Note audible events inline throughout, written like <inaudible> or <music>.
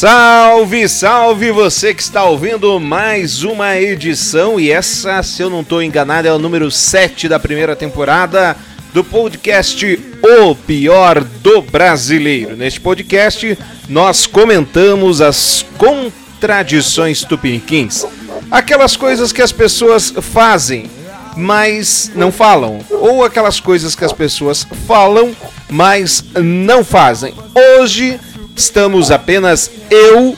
Salve, salve você que está ouvindo mais uma edição e essa, se eu não estou enganado, é o número 7 da primeira temporada do podcast O Pior do Brasileiro. Neste podcast, nós comentamos as contradições tupiniquins, aquelas coisas que as pessoas fazem, mas não falam, ou aquelas coisas que as pessoas falam, mas não fazem. Hoje estamos apenas eu.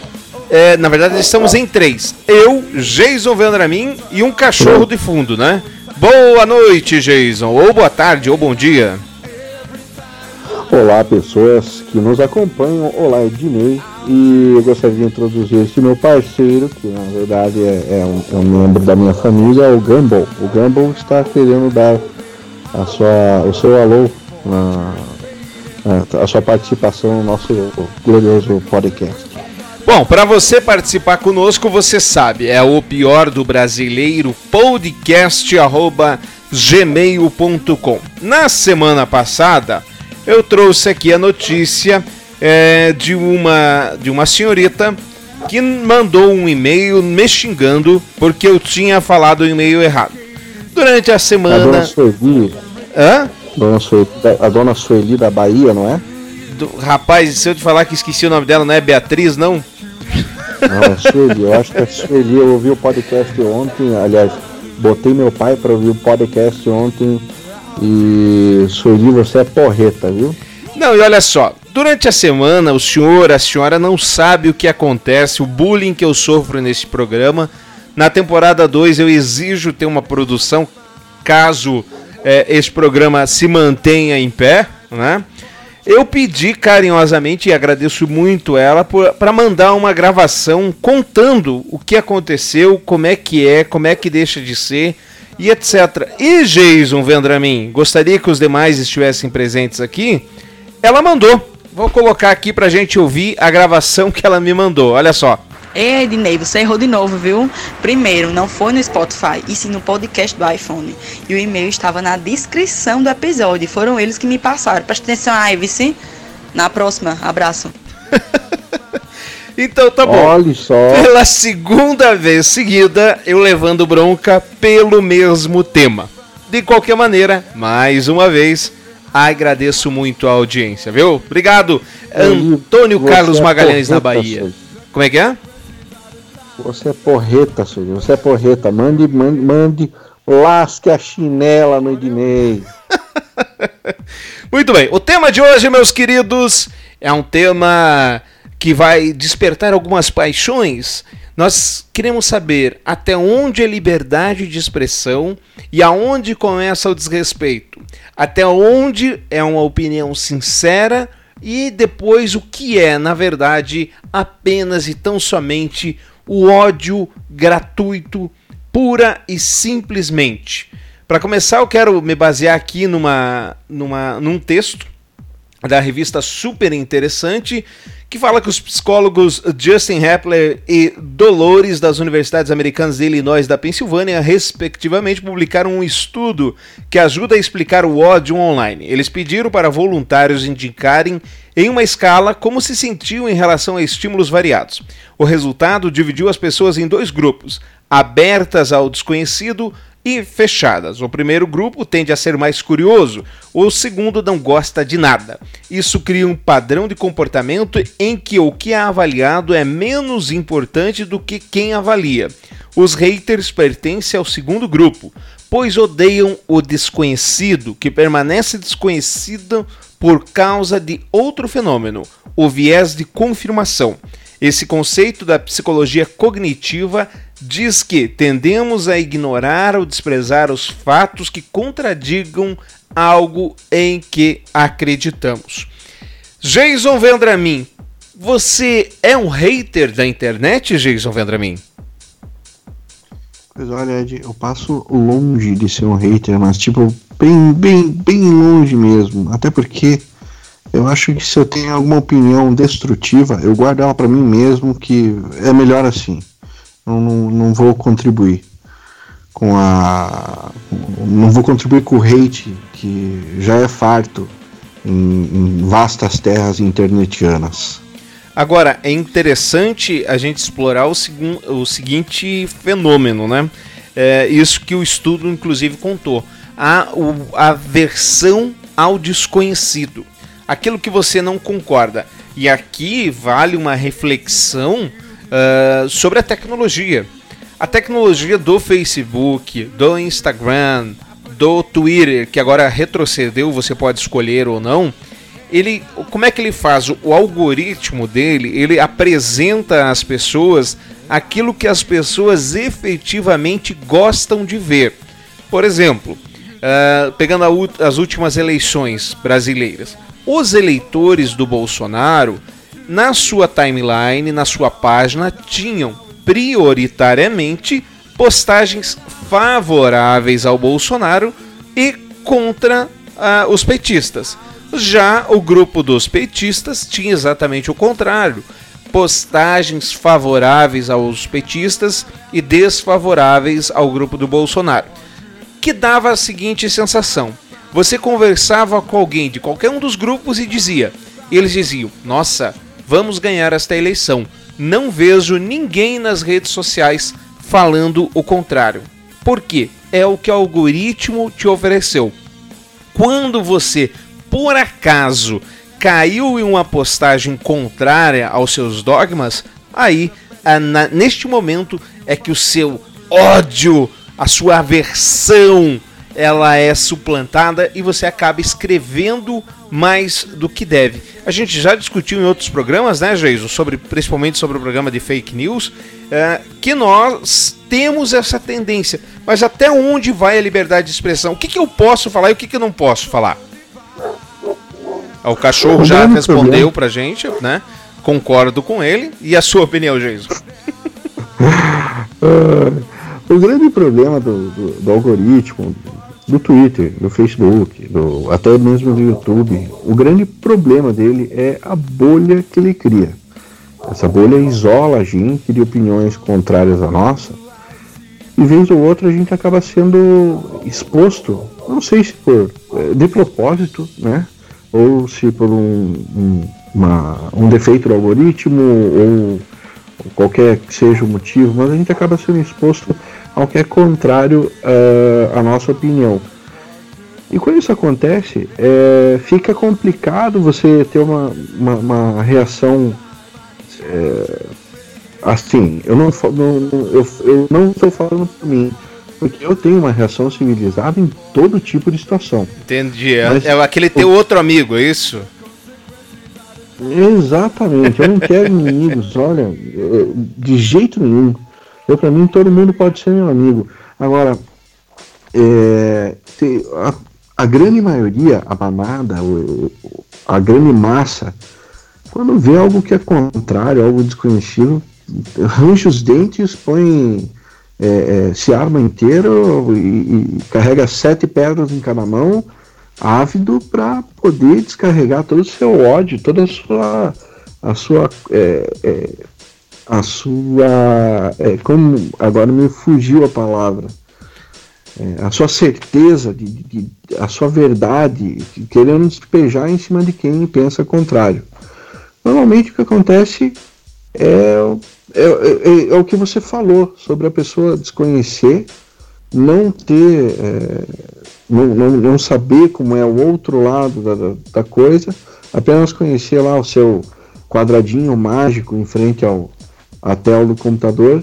É, na verdade, estamos em três. Eu, Jason Vendramin e um cachorro de fundo, né? Boa noite, Jason. Ou boa tarde, ou bom dia. Olá, pessoas que nos acompanham. Olá, Ednei. E eu gostaria de introduzir esse meu parceiro, que na verdade é, é, um, é um, membro da minha família, o Gumball. O Gumball está querendo dar a sua, o seu alô na, a sua participação no nosso glorioso podcast. Bom, para você participar conosco, você sabe, é o pior do brasileiro podcast gmail.com. Na semana passada, eu trouxe aqui a notícia é, de uma de uma senhorita que mandou um e-mail me xingando porque eu tinha falado o e-mail errado. Durante a semana. A dona Sueli. Hã? Dona Sueli, a dona Sueli da Bahia, não é? Do, rapaz, se eu te falar que esqueci o nome dela, não é Beatriz, não? Não, é Sueli. Eu acho que é Sueli. Eu ouvi o podcast ontem. Aliás, botei meu pai para ouvir o podcast ontem. E Sueli, você é porreta, viu? Não, e olha só. Durante a semana, o senhor, a senhora não sabe o que acontece, o bullying que eu sofro nesse programa. Na temporada 2 eu exijo ter uma produção caso é, esse programa se mantenha em pé, né? Eu pedi carinhosamente e agradeço muito ela para mandar uma gravação contando o que aconteceu, como é que é, como é que deixa de ser e etc. E Jason Vendramin, gostaria que os demais estivessem presentes aqui. Ela mandou. Vou colocar aqui para gente ouvir a gravação que ela me mandou. Olha só. Ei, Ednei, você errou de novo, viu? Primeiro, não foi no Spotify, e sim no podcast do iPhone. E o e-mail estava na descrição do episódio. Foram eles que me passaram. Presta atenção, Ivice. Na próxima, abraço. <laughs> então tá bom. Olha só. Pela segunda vez seguida, eu levando bronca pelo mesmo tema. De qualquer maneira, mais uma vez, agradeço muito a audiência, viu? Obrigado, Antônio Carlos é Magalhães na Bahia. Como é que é? Você é porreta, senhor. Você é porreta. Mande, mande, mande, lasque a chinela no Ednei. <laughs> Muito bem. O tema de hoje, meus queridos, é um tema que vai despertar algumas paixões. Nós queremos saber até onde é liberdade de expressão e aonde começa o desrespeito. Até onde é uma opinião sincera e depois o que é, na verdade, apenas e tão somente o ódio gratuito, pura e simplesmente. Para começar, eu quero me basear aqui numa, numa, num texto da revista super interessante que fala que os psicólogos Justin Hepler e Dolores das universidades americanas de Illinois e da Pensilvânia, respectivamente, publicaram um estudo que ajuda a explicar o ódio online. Eles pediram para voluntários indicarem em uma escala como se sentiam em relação a estímulos variados. O resultado dividiu as pessoas em dois grupos: abertas ao desconhecido e fechadas. O primeiro grupo tende a ser mais curioso, o segundo não gosta de nada. Isso cria um padrão de comportamento em que o que é avaliado é menos importante do que quem avalia. Os haters pertencem ao segundo grupo, pois odeiam o desconhecido, que permanece desconhecido por causa de outro fenômeno, o viés de confirmação. Esse conceito da psicologia cognitiva diz que tendemos a ignorar ou desprezar os fatos que contradigam algo em que acreditamos. Jason Vendramin, você é um hater da internet, Jason Vendramin? Pois olha, Ed, eu passo longe de ser um hater, mas tipo, bem, bem, bem longe mesmo. Até porque eu acho que se eu tenho alguma opinião destrutiva, eu guardo ela para mim mesmo, que é melhor assim. Não, não vou contribuir com a. Não vou contribuir com o hate que já é farto em, em vastas terras internetianas. Agora, é interessante a gente explorar o, o seguinte fenômeno, né? É isso que o estudo, inclusive, contou. A, o, a versão ao desconhecido. Aquilo que você não concorda. E aqui vale uma reflexão uh, sobre a tecnologia. A tecnologia do Facebook, do Instagram, do Twitter, que agora retrocedeu, você pode escolher ou não. Ele, como é que ele faz? O algoritmo dele, ele apresenta às pessoas aquilo que as pessoas efetivamente gostam de ver. Por exemplo, uh, pegando as últimas eleições brasileiras, os eleitores do Bolsonaro, na sua timeline, na sua página, tinham prioritariamente postagens favoráveis ao Bolsonaro e contra uh, os petistas. Já o grupo dos petistas tinha exatamente o contrário. Postagens favoráveis aos petistas e desfavoráveis ao grupo do Bolsonaro, que dava a seguinte sensação: você conversava com alguém de qualquer um dos grupos e dizia, eles diziam: "Nossa, vamos ganhar esta eleição". Não vejo ninguém nas redes sociais falando o contrário. Por quê? É o que o algoritmo te ofereceu. Quando você, por acaso, caiu em uma postagem contrária aos seus dogmas, aí, na, neste momento, é que o seu ódio, a sua aversão, ela é suplantada e você acaba escrevendo mais do que deve. A gente já discutiu em outros programas, né, Geiso, sobre principalmente sobre o programa de fake news, é, que nós temos essa tendência. Mas até onde vai a liberdade de expressão? O que, que eu posso falar e o que, que eu não posso falar? O cachorro já respondeu pra gente, né? Concordo com ele. E a sua opinião, Jason? <laughs> o grande problema do, do, do, algoritmo, do Twitter, do Facebook, do, até mesmo do YouTube, o grande problema dele é a bolha que ele cria. Essa bolha isola a gente de opiniões contrárias à nossa. E vez ou outra a gente acaba sendo exposto, não sei se por eh, de propósito, né? ou se por um, um, uma, um defeito do algoritmo ou qualquer que seja o motivo, mas a gente acaba sendo exposto ao que é contrário uh, à nossa opinião. E quando isso acontece, é, fica complicado você ter uma, uma, uma reação é, assim. Eu não, não, eu, eu não estou falando por mim, porque eu tenho uma reação civilizada em todo tipo de situação. Entendi. É, Mas, é aquele teu outro amigo, é isso? Exatamente. Eu não quero <laughs> inimigos, olha, de jeito nenhum. Eu, pra mim, todo mundo pode ser meu amigo. Agora, é, a, a, grande maioria, a manada, a grande massa, quando vê algo que é contrário, algo desconhecido, arranja os dentes, põe é, é, se arma inteiro e, e, carrega sete pedras em cada mão, ávido para poder descarregar todo o seu ódio, toda a sua a sua é, é a sua é, como agora me fugiu a palavra é, a sua certeza de, de, de, a sua verdade querendo despejar em cima de quem pensa contrário. Normalmente o que acontece é é, é, é, o que você falou sobre a pessoa desconhecer, não ter, é, não, não, não, saber como é o outro lado da, da, coisa, apenas conhecer lá o seu quadradinho mágico em frente ao, à tela do computador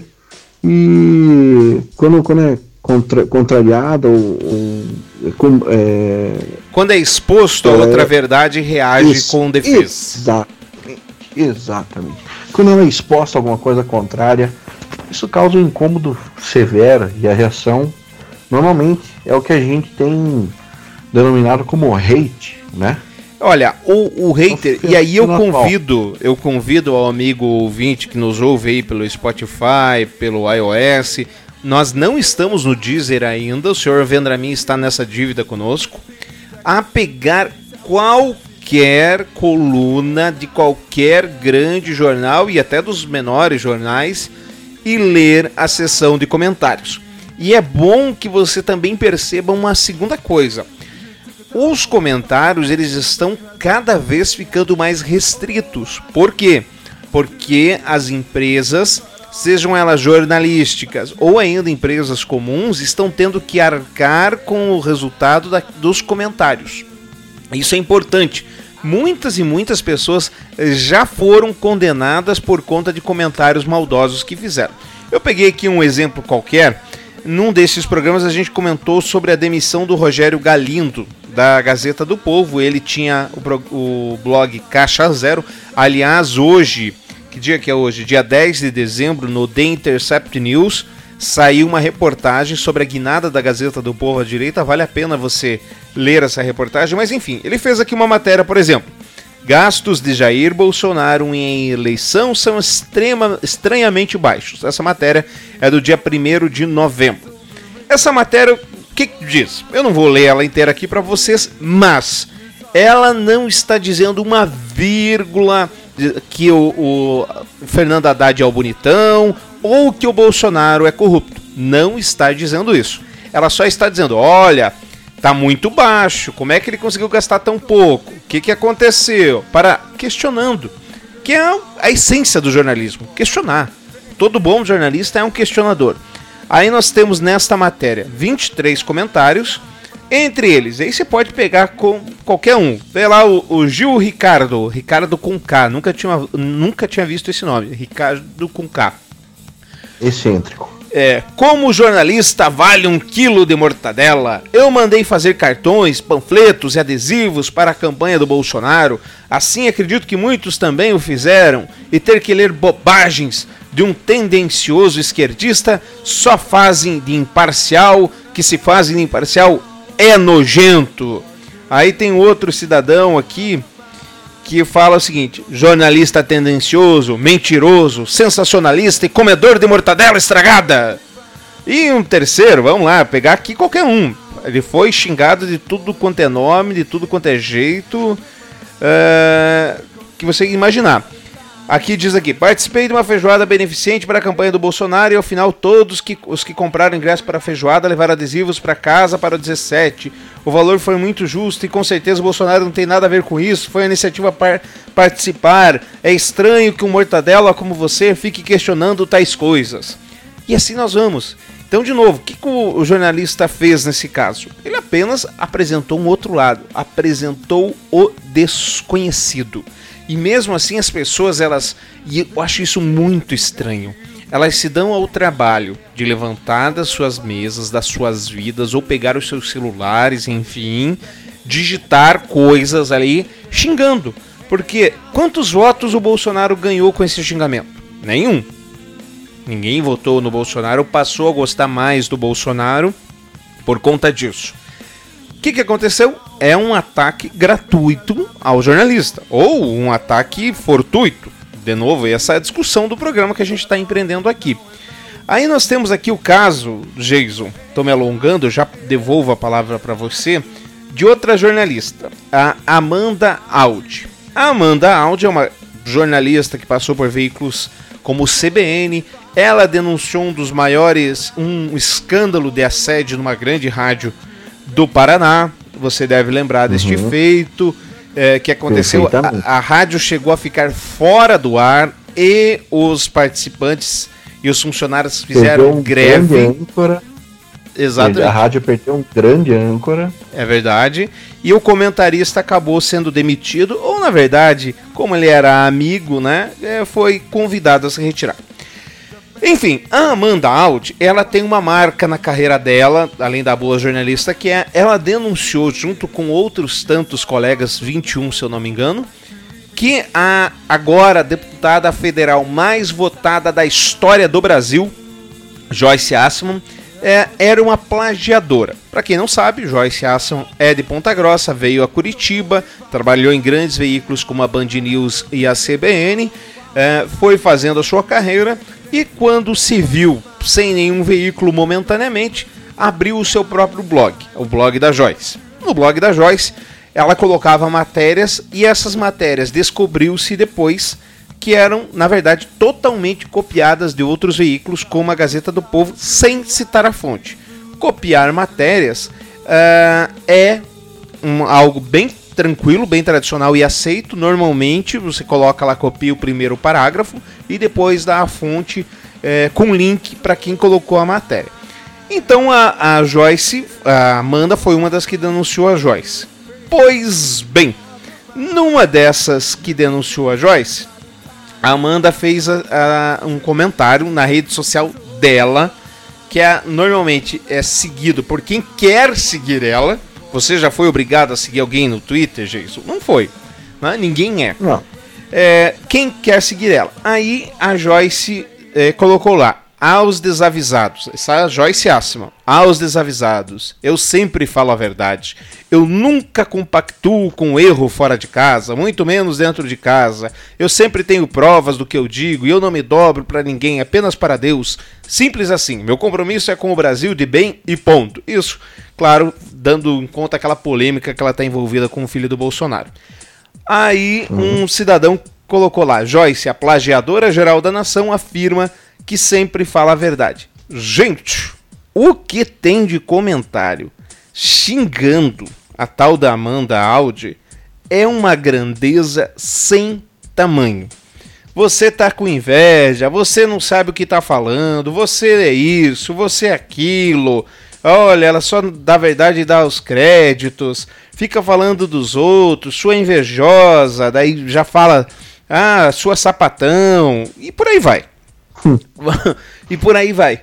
e quando, quando é contra, contrariado ou, ou com, é, quando é exposto a outra verdade reage isso, com defesa. Exa exatamente quando ela é exposta a alguma coisa contrária, isso causa um incômodo severo e a reação normalmente é o que a gente tem denominado como hate, né? Olha, o, o hater, e aí eu convido, eu convido ao amigo ouvinte que nos ouve aí pelo Spotify, pelo iOS, nós não estamos no Deezer ainda, o senhor Vendramin está nessa dívida conosco, a pegar qual qualquer coluna de qualquer grande jornal e até dos menores jornais e ler a seção de comentários. E é bom que você também perceba uma segunda coisa. Os comentários eles estão cada vez ficando mais restritos. Por quê? porque as empresas, sejam elas jornalísticas ou ainda empresas comuns, estão tendo que arcar com o resultado da, dos comentários. Isso é importante. Muitas e muitas pessoas já foram condenadas por conta de comentários maldosos que fizeram. Eu peguei aqui um exemplo qualquer. Num desses programas a gente comentou sobre a demissão do Rogério Galindo, da Gazeta do Povo. Ele tinha o, o blog Caixa Zero. Aliás, hoje, que dia que é hoje? Dia 10 de dezembro, no The Intercept News, saiu uma reportagem sobre a guinada da Gazeta do Povo à direita. Vale a pena você ler essa reportagem, mas enfim, ele fez aqui uma matéria, por exemplo. Gastos de Jair Bolsonaro em eleição são extrema, estranhamente baixos. Essa matéria é do dia 1 de novembro. Essa matéria, o que, que diz? Eu não vou ler ela inteira aqui para vocês, mas ela não está dizendo uma vírgula que o, o Fernando Haddad é o bonitão ou que o Bolsonaro é corrupto. Não está dizendo isso. Ela só está dizendo: olha, tá muito baixo. Como é que ele conseguiu gastar tão pouco? O que, que aconteceu? Para questionando, que é a essência do jornalismo, questionar. Todo bom jornalista é um questionador. Aí nós temos nesta matéria 23 comentários, entre eles, aí você pode pegar com qualquer um. Vê lá o, o Gil Ricardo, Ricardo com K, nunca tinha, nunca tinha visto esse nome, Ricardo com K. Excêntrico. É, como jornalista vale um quilo de mortadela? Eu mandei fazer cartões, panfletos e adesivos para a campanha do Bolsonaro. Assim acredito que muitos também o fizeram. E ter que ler bobagens de um tendencioso esquerdista só fazem de imparcial, que se fazem de imparcial é nojento. Aí tem outro cidadão aqui que fala o seguinte: jornalista tendencioso, mentiroso, sensacionalista e comedor de mortadela estragada. E um terceiro, vamos lá, pegar aqui qualquer um. Ele foi xingado de tudo quanto é nome, de tudo quanto é jeito uh, que você imaginar. Aqui diz aqui, participei de uma feijoada beneficente para a campanha do Bolsonaro e ao final todos que, os que compraram ingresso para a feijoada levaram adesivos para casa para o 17. O valor foi muito justo e com certeza o Bolsonaro não tem nada a ver com isso. Foi a iniciativa par participar. É estranho que um mortadela como você fique questionando tais coisas. E assim nós vamos. Então, de novo, o que, que o jornalista fez nesse caso? Ele apenas apresentou um outro lado, apresentou o desconhecido. E mesmo assim as pessoas, elas. E eu acho isso muito estranho. Elas se dão ao trabalho de levantar das suas mesas, das suas vidas, ou pegar os seus celulares, enfim, digitar coisas ali xingando. Porque quantos votos o Bolsonaro ganhou com esse xingamento? Nenhum. Ninguém votou no Bolsonaro, passou a gostar mais do Bolsonaro por conta disso. O que, que aconteceu? É um ataque gratuito ao jornalista, ou um ataque fortuito. De novo, essa é a discussão do programa que a gente está empreendendo aqui. Aí nós temos aqui o caso, Jason, estou me alongando, já devolvo a palavra para você, de outra jornalista, a Amanda Audi. A Amanda Audi é uma jornalista que passou por veículos como o CBN. Ela denunciou um dos maiores, um escândalo de assédio numa grande rádio do Paraná. Você deve lembrar deste uhum. feito é, que aconteceu. A, a rádio chegou a ficar fora do ar e os participantes e os funcionários fizeram um greve. Exato. A rádio perdeu um grande âncora. É verdade. E o comentarista acabou sendo demitido, ou na verdade, como ele era amigo, né, é, foi convidado a se retirar. Enfim, a Amanda Audi, ela tem uma marca na carreira dela, além da boa jornalista que é, ela denunciou junto com outros tantos colegas, 21 se eu não me engano, que a agora deputada federal mais votada da história do Brasil, Joyce Assman, é, era uma plagiadora. Para quem não sabe, Joyce Assman é de Ponta Grossa, veio a Curitiba, trabalhou em grandes veículos como a Band News e a CBN, é, foi fazendo a sua carreira e quando se viu sem nenhum veículo momentaneamente, abriu o seu próprio blog, o blog da Joyce. No blog da Joyce, ela colocava matérias e essas matérias descobriu-se depois que eram, na verdade, totalmente copiadas de outros veículos, como a Gazeta do Povo, sem citar a fonte. Copiar matérias uh, é um, algo bem tranquilo, bem tradicional e aceito. Normalmente você coloca lá, copia o primeiro parágrafo e depois dá a fonte é, com link para quem colocou a matéria. Então a, a Joyce, a Amanda, foi uma das que denunciou a Joyce. Pois bem, numa dessas que denunciou a Joyce, a Amanda fez a, a, um comentário na rede social dela, que é, normalmente é seguido por quem quer seguir ela. Você já foi obrigado a seguir alguém no Twitter, Jason? Não foi. Né? Ninguém é. Não. é. Quem quer seguir ela? Aí a Joyce é, colocou lá aos desavisados. Essa é a Joyce Assman. Aos desavisados. Eu sempre falo a verdade. Eu nunca compactuo com erro fora de casa, muito menos dentro de casa. Eu sempre tenho provas do que eu digo e eu não me dobro para ninguém, apenas para Deus. Simples assim. Meu compromisso é com o Brasil de bem e ponto. Isso, claro, dando em conta aquela polêmica que ela está envolvida com o filho do Bolsonaro. Aí um cidadão colocou lá: Joyce, a plagiadora geral da nação, afirma que sempre fala a verdade. Gente, o que tem de comentário xingando a tal da Amanda Audi é uma grandeza sem tamanho. Você tá com inveja, você não sabe o que tá falando, você é isso, você é aquilo. Olha, ela só dá verdade dá os créditos, fica falando dos outros, sua invejosa, daí já fala, ah, sua sapatão, e por aí vai. E por aí vai.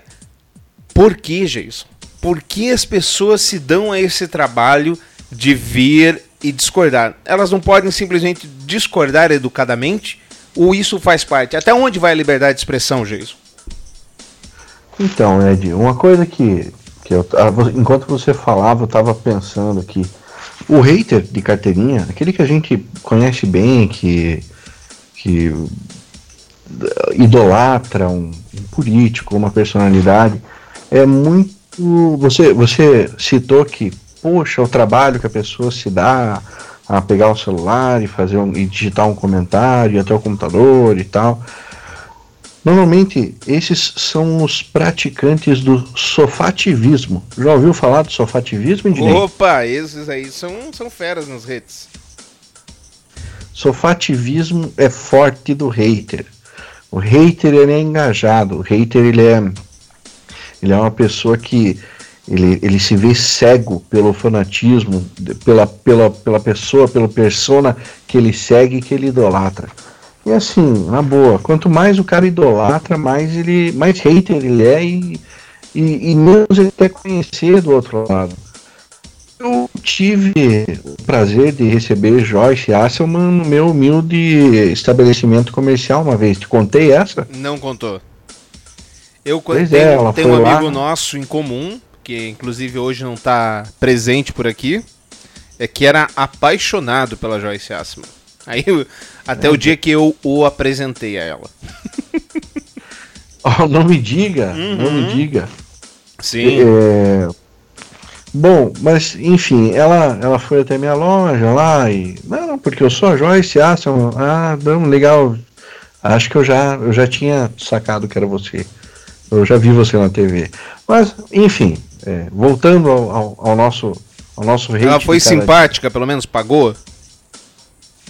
Por que, Jason? Por que as pessoas se dão a esse trabalho de vir e discordar? Elas não podem simplesmente discordar educadamente? Ou isso faz parte? Até onde vai a liberdade de expressão, Jason? Então, Ed, uma coisa que, que eu, enquanto você falava, eu estava pensando que o hater de carteirinha, aquele que a gente conhece bem, que, que idolatra um, um político, uma personalidade, é muito. Você, você citou que, poxa, o trabalho que a pessoa se dá a pegar o celular e fazer um, e digitar um comentário até o computador e tal. Normalmente, esses são os praticantes do sofativismo. Já ouviu falar do sofativismo, Ednei? Opa, esses aí são, são feras nas redes. Sofativismo é forte do hater. O hater ele é engajado, o hater ele é, ele é uma pessoa que ele, ele se vê cego pelo fanatismo, pela, pela, pela pessoa, pela persona que ele segue, que ele idolatra. E assim, na boa, quanto mais o cara idolatra, mais ele mais hater ele é e, e, e menos ele quer conhecer do outro lado. Eu tive o prazer de receber Joyce Asselman no meu humilde estabelecimento comercial uma vez. Te contei essa? Não contou. Eu pois tenho, é, tenho um amigo lá. nosso em comum, que inclusive hoje não está presente por aqui, é que era apaixonado pela Joyce Asselman. Aí, até é. o dia que eu o apresentei a ela. <laughs> Oh, não me diga, uhum. não me uhum. diga. Sim. É, Bom, mas enfim, ela, ela foi até minha loja lá e. Não, porque eu sou a Joyce Aston. Ah, não, legal. Acho que eu já, eu já tinha sacado que era você. Eu já vi você na TV. Mas, enfim, é, voltando ao, ao, ao, nosso ao nosso Ela foi simpática, pelo menos pagou?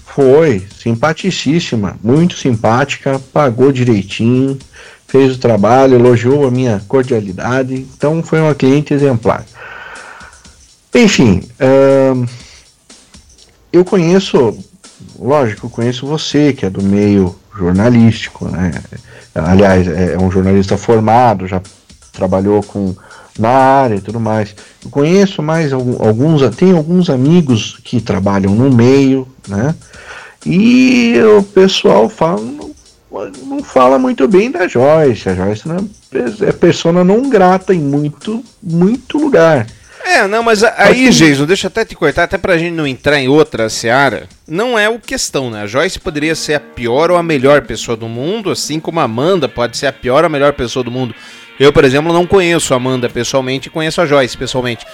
Foi, simpaticíssima, muito simpática, pagou direitinho, fez o trabalho, elogiou a minha cordialidade, então foi uma cliente exemplar. Enfim, eu conheço, lógico, eu conheço você, que é do meio jornalístico, né? Aliás, é um jornalista formado, já trabalhou com na área e tudo mais. Eu conheço mais alguns, tem alguns amigos que trabalham no meio, né? E o pessoal fala, não, não fala muito bem da Joyce. A Joyce é, é persona não grata em muito, muito lugar. É, não, mas aí, Jason, deixa eu até te cortar, até pra gente não entrar em outra seara, não é o questão, né? A Joyce poderia ser a pior ou a melhor pessoa do mundo, assim como a Amanda pode ser a pior ou a melhor pessoa do mundo. Eu, por exemplo, não conheço a Amanda pessoalmente, conheço a Joyce pessoalmente.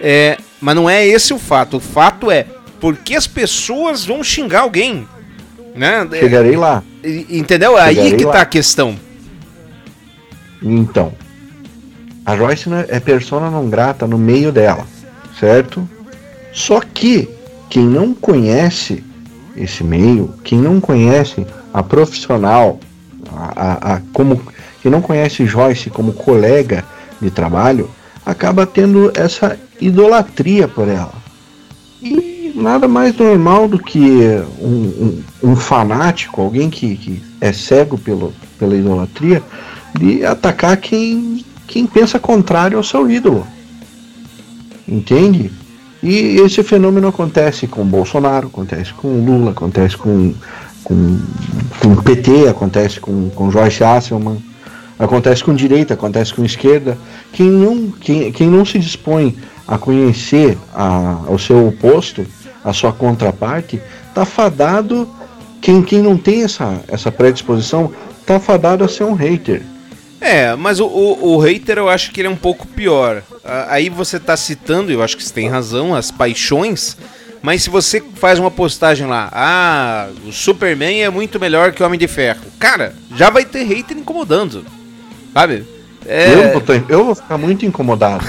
É, mas não é esse o fato. O fato é por que as pessoas vão xingar alguém. Né? Chegarei lá. Entendeu? Chegarei Aí que lá. tá a questão. Então, a Joyce é persona não grata no meio dela, certo? Só que quem não conhece esse meio, quem não conhece a profissional, a, a, a, como quem não conhece Joyce como colega de trabalho, acaba tendo essa idolatria por ela. E nada mais normal do que um, um, um fanático, alguém que, que é cego pelo, pela idolatria, de atacar quem, quem pensa contrário ao seu ídolo. Entende? E esse fenômeno acontece com Bolsonaro, acontece com Lula, acontece com, com, com PT, acontece com, com Joyce Hasselman, acontece com direita, acontece com esquerda. Quem não, quem, quem não se dispõe a conhecer a, o seu oposto, a sua contraparte, está fadado. Quem, quem não tem essa, essa predisposição, está fadado a ser um hater. É, mas o, o, o, hater eu acho que ele é um pouco pior. Aí você está citando, eu acho que você tem razão, as paixões. Mas se você faz uma postagem lá, ah, o Superman é muito melhor que o Homem de Ferro. Cara, já vai ter hater incomodando. Sabe? É... Eu, tô, eu vou ficar muito incomodado.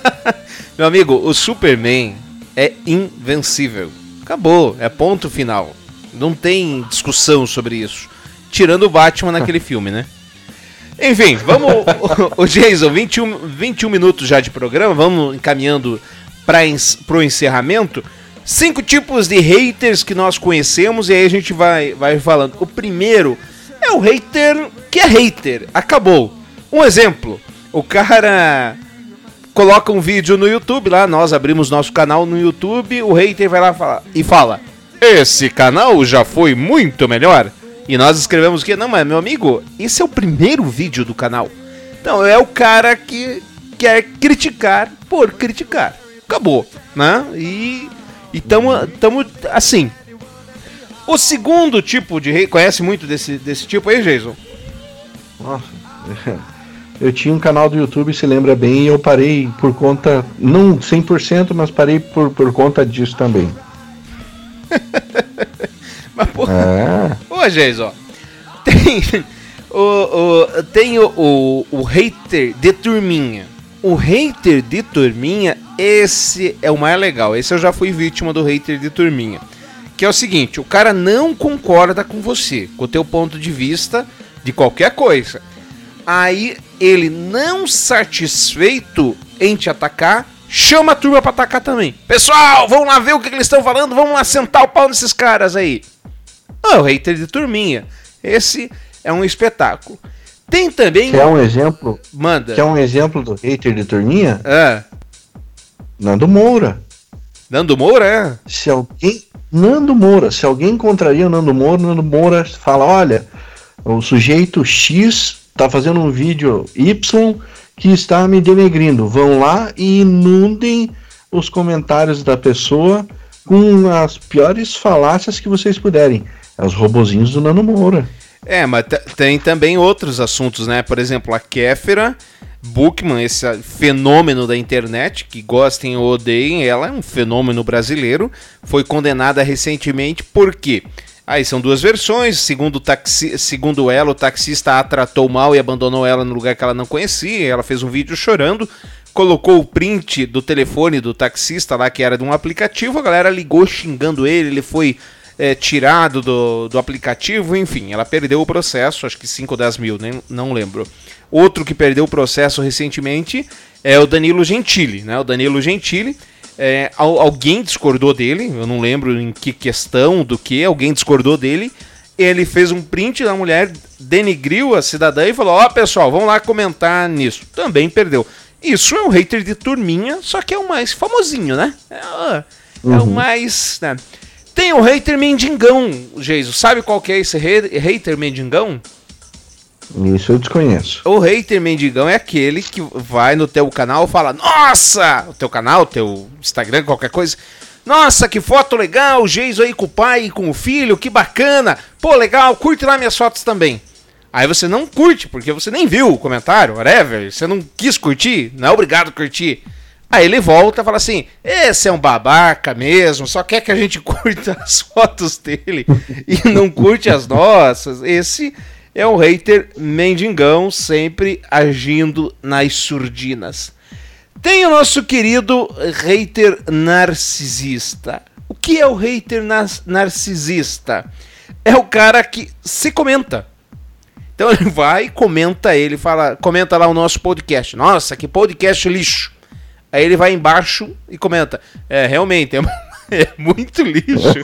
<laughs> Meu amigo, o Superman é invencível. Acabou, é ponto final. Não tem discussão sobre isso. Tirando o Batman naquele <laughs> filme, né? Enfim, vamos. <laughs> o, Jason, 21, 21 minutos já de programa, vamos encaminhando para o encerramento. Cinco tipos de haters que nós conhecemos e aí a gente vai, vai falando. O primeiro é o hater que é hater, acabou. Um exemplo: o cara coloca um vídeo no YouTube lá, nós abrimos nosso canal no YouTube, o hater vai lá fala, e fala: Esse canal já foi muito melhor. E nós escrevemos que, não, mas meu amigo, esse é o primeiro vídeo do canal. Então, é o cara que quer criticar por criticar. Acabou, né? E estamos tamo assim. O segundo tipo de rei, conhece muito desse, desse tipo aí, Jason? Nossa, <laughs> eu tinha um canal do YouTube, se lembra bem, e eu parei por conta, não 100%, mas parei por, por conta disso também. <laughs> Mas, pô, é. Ô. <laughs> Tem, o, o, tem o, o, o hater de turminha. O hater de turminha, esse é o mais legal. Esse eu já fui vítima do hater de turminha. Que é o seguinte, o cara não concorda com você, com o teu ponto de vista de qualquer coisa. Aí ele não satisfeito em te atacar, chama a turma para atacar também. Pessoal, vamos lá ver o que, que eles estão falando, vamos lá sentar o pau nesses caras aí. Ah, o hater de turminha. Esse é um espetáculo. Tem também. Quer um exemplo? Manda. Quer um exemplo do hater de turminha? É. Nando Moura. Nando Moura, é? Se alguém. Nando Moura. Se alguém contraria o Nando Moura, Nando Moura fala: olha, o sujeito X está fazendo um vídeo Y que está me denegrindo. Vão lá e inundem os comentários da pessoa com as piores falácias que vocês puderem. É os robozinhos do Nano Moura. É, mas tem também outros assuntos, né? Por exemplo, a Kéfera Bookman, esse fenômeno da internet, que gostem ou odeiem, ela é um fenômeno brasileiro, foi condenada recentemente por quê? Aí são duas versões. Segundo, taxi, segundo ela, o taxista a tratou mal e abandonou ela no lugar que ela não conhecia. Ela fez um vídeo chorando, colocou o print do telefone do taxista lá, que era de um aplicativo. A galera ligou xingando ele, ele foi é, tirado do, do aplicativo, enfim, ela perdeu o processo, acho que 5 ou 10 mil, nem, não lembro. Outro que perdeu o processo recentemente é o Danilo Gentili, né? O Danilo Gentili, é, alguém discordou dele, eu não lembro em que questão, do que, alguém discordou dele. Ele fez um print da mulher, denigriu a cidadã e falou: Ó, oh, pessoal, vamos lá comentar nisso. Também perdeu. Isso é um hater de turminha, só que é o mais famosinho, né? É, é uhum. o mais. Né? Tem o hater mendigão, Geiso. Sabe qual que é esse hater mendigão? Isso eu desconheço. O hater mendigão é aquele que vai no teu canal e fala: Nossa! O teu canal, teu Instagram, qualquer coisa. Nossa, que foto legal! Geiso aí com o pai e com o filho, que bacana! Pô, legal, curte lá minhas fotos também. Aí você não curte, porque você nem viu o comentário, whatever. Você não quis curtir, não é obrigado a curtir. Aí ele volta e fala assim: esse é um babaca mesmo, só quer que a gente <laughs> curta as fotos dele e não curte as nossas. Esse é um hater mendigão, sempre agindo nas surdinas. Tem o nosso querido hater narcisista. O que é o hater narcisista? É o cara que se comenta. Então ele vai, comenta ele, fala, comenta lá o nosso podcast. Nossa, que podcast lixo. Aí ele vai embaixo e comenta. É, realmente, é, <laughs> é muito lixo.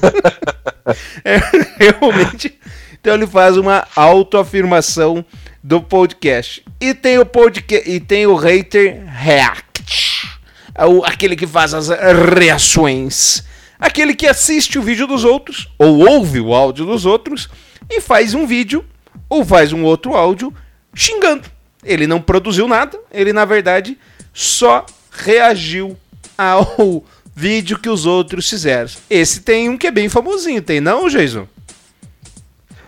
é, realmente. Então ele faz uma autoafirmação do podcast. E tem o podcast e tem o hater react. É aquele que faz as reações. Aquele que assiste o vídeo dos outros ou ouve o áudio dos outros e faz um vídeo ou faz um outro áudio xingando. Ele não produziu nada, ele na verdade só reagiu ao <laughs> vídeo que os outros fizeram. Esse tem um que é bem famosinho, tem não, Jason?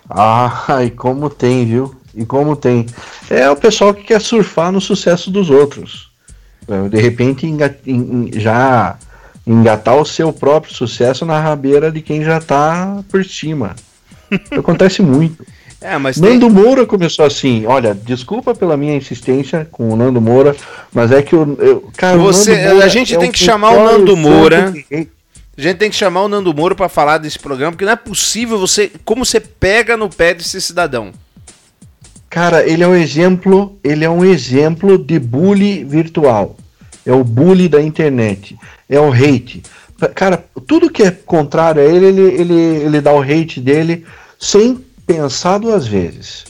Ah, e como tem, viu? E como tem. É o pessoal que quer surfar no sucesso dos outros. É, de repente já engatar o seu próprio sucesso na rabeira de quem já está por cima. <laughs> Acontece muito. É, mas Nando tem... Moura começou assim. Olha, desculpa pela minha insistência com o Nando Moura, mas é que eu, eu cara, Você, a gente é tem que chamar o Nando Moura. A gente tem que chamar o Nando Moura para falar desse programa, porque não é possível você, como você pega no pé desse cidadão. Cara, ele é um exemplo, ele é um exemplo de bully virtual. É o bully da internet. É o hate. Cara, tudo que é contrário a ele, ele, ele, ele dá o hate dele sem pensar duas vezes.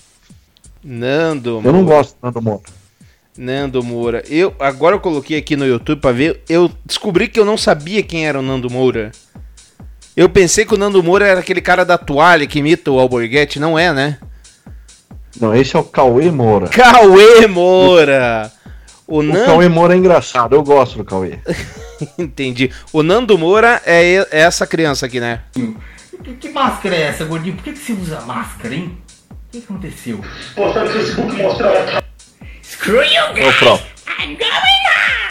Nando Moura. Eu não gosto do Nando Moura. Nando Moura. Eu, agora eu coloquei aqui no YouTube para ver. Eu descobri que eu não sabia quem era o Nando Moura. Eu pensei que o Nando Moura era aquele cara da toalha que imita o Alborguete. Não é, né? Não, esse é o Cauê Moura. Cauê Moura! O, o Nando... Cauê Moura é engraçado, eu gosto do Cauê. <laughs> Entendi. O Nando Moura é, é essa criança aqui, né? Que, que, máscara é essa, gordinho? Por que, que você usa máscara, hein? O que, que aconteceu? Postar no Facebook mostrar Screw you guys! Ô, I'm going now!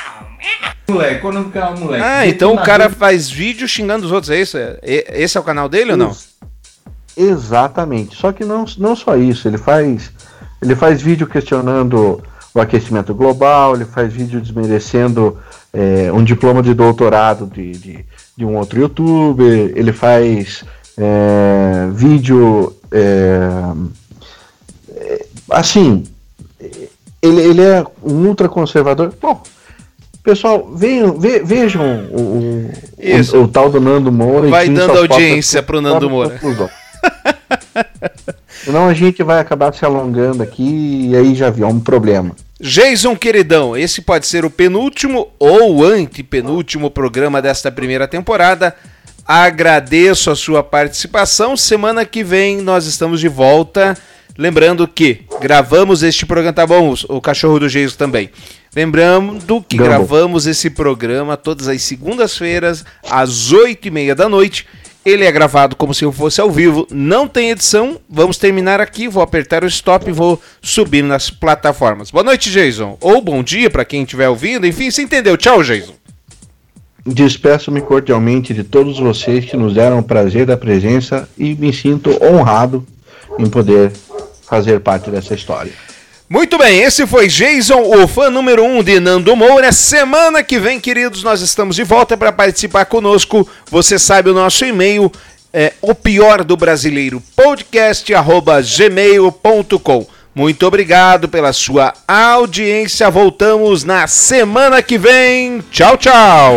Moleque, quando o cara, moleque. Ah, então o cara faz vídeo xingando os outros, é isso? Esse é o canal dele isso. ou não? Exatamente. Só que não, não só isso, ele faz ele faz vídeo questionando o aquecimento global, ele faz vídeo desmerecendo é, um diploma de doutorado de, de, de, um outro youtuber, ele faz é, vídeo é, é assim, ele, ele é um ultraconservador. Bom, pessoal, vejam, ve, vejam o, o, o, o, tal do Nando Moura. Vai dando audiência para o Nando Moura. <laughs> Senão a gente vai acabar se alongando aqui e aí já viu, é um problema. Jason queridão, esse pode ser o penúltimo ou antepenúltimo programa desta primeira temporada. Agradeço a sua participação. Semana que vem nós estamos de volta. Lembrando que gravamos este programa, tá bom? O cachorro do Jason também. Lembrando que gravamos esse programa todas as segundas-feiras, às oito e meia da noite. Ele é gravado como se eu fosse ao vivo, não tem edição. Vamos terminar aqui, vou apertar o stop e vou subir nas plataformas. Boa noite, Jason. Ou bom dia para quem estiver ouvindo. Enfim, você entendeu. Tchau, Jason. Despeço-me cordialmente de todos vocês que nos deram o prazer da presença e me sinto honrado em poder fazer parte dessa história. Muito bem, esse foi Jason, o fã número 1 um de Nando Moura. Semana que vem, queridos, nós estamos de volta para participar conosco. Você sabe o nosso e-mail é o pior do brasileiro podcast gmail.com. Muito obrigado pela sua audiência. Voltamos na semana que vem. Tchau, tchau.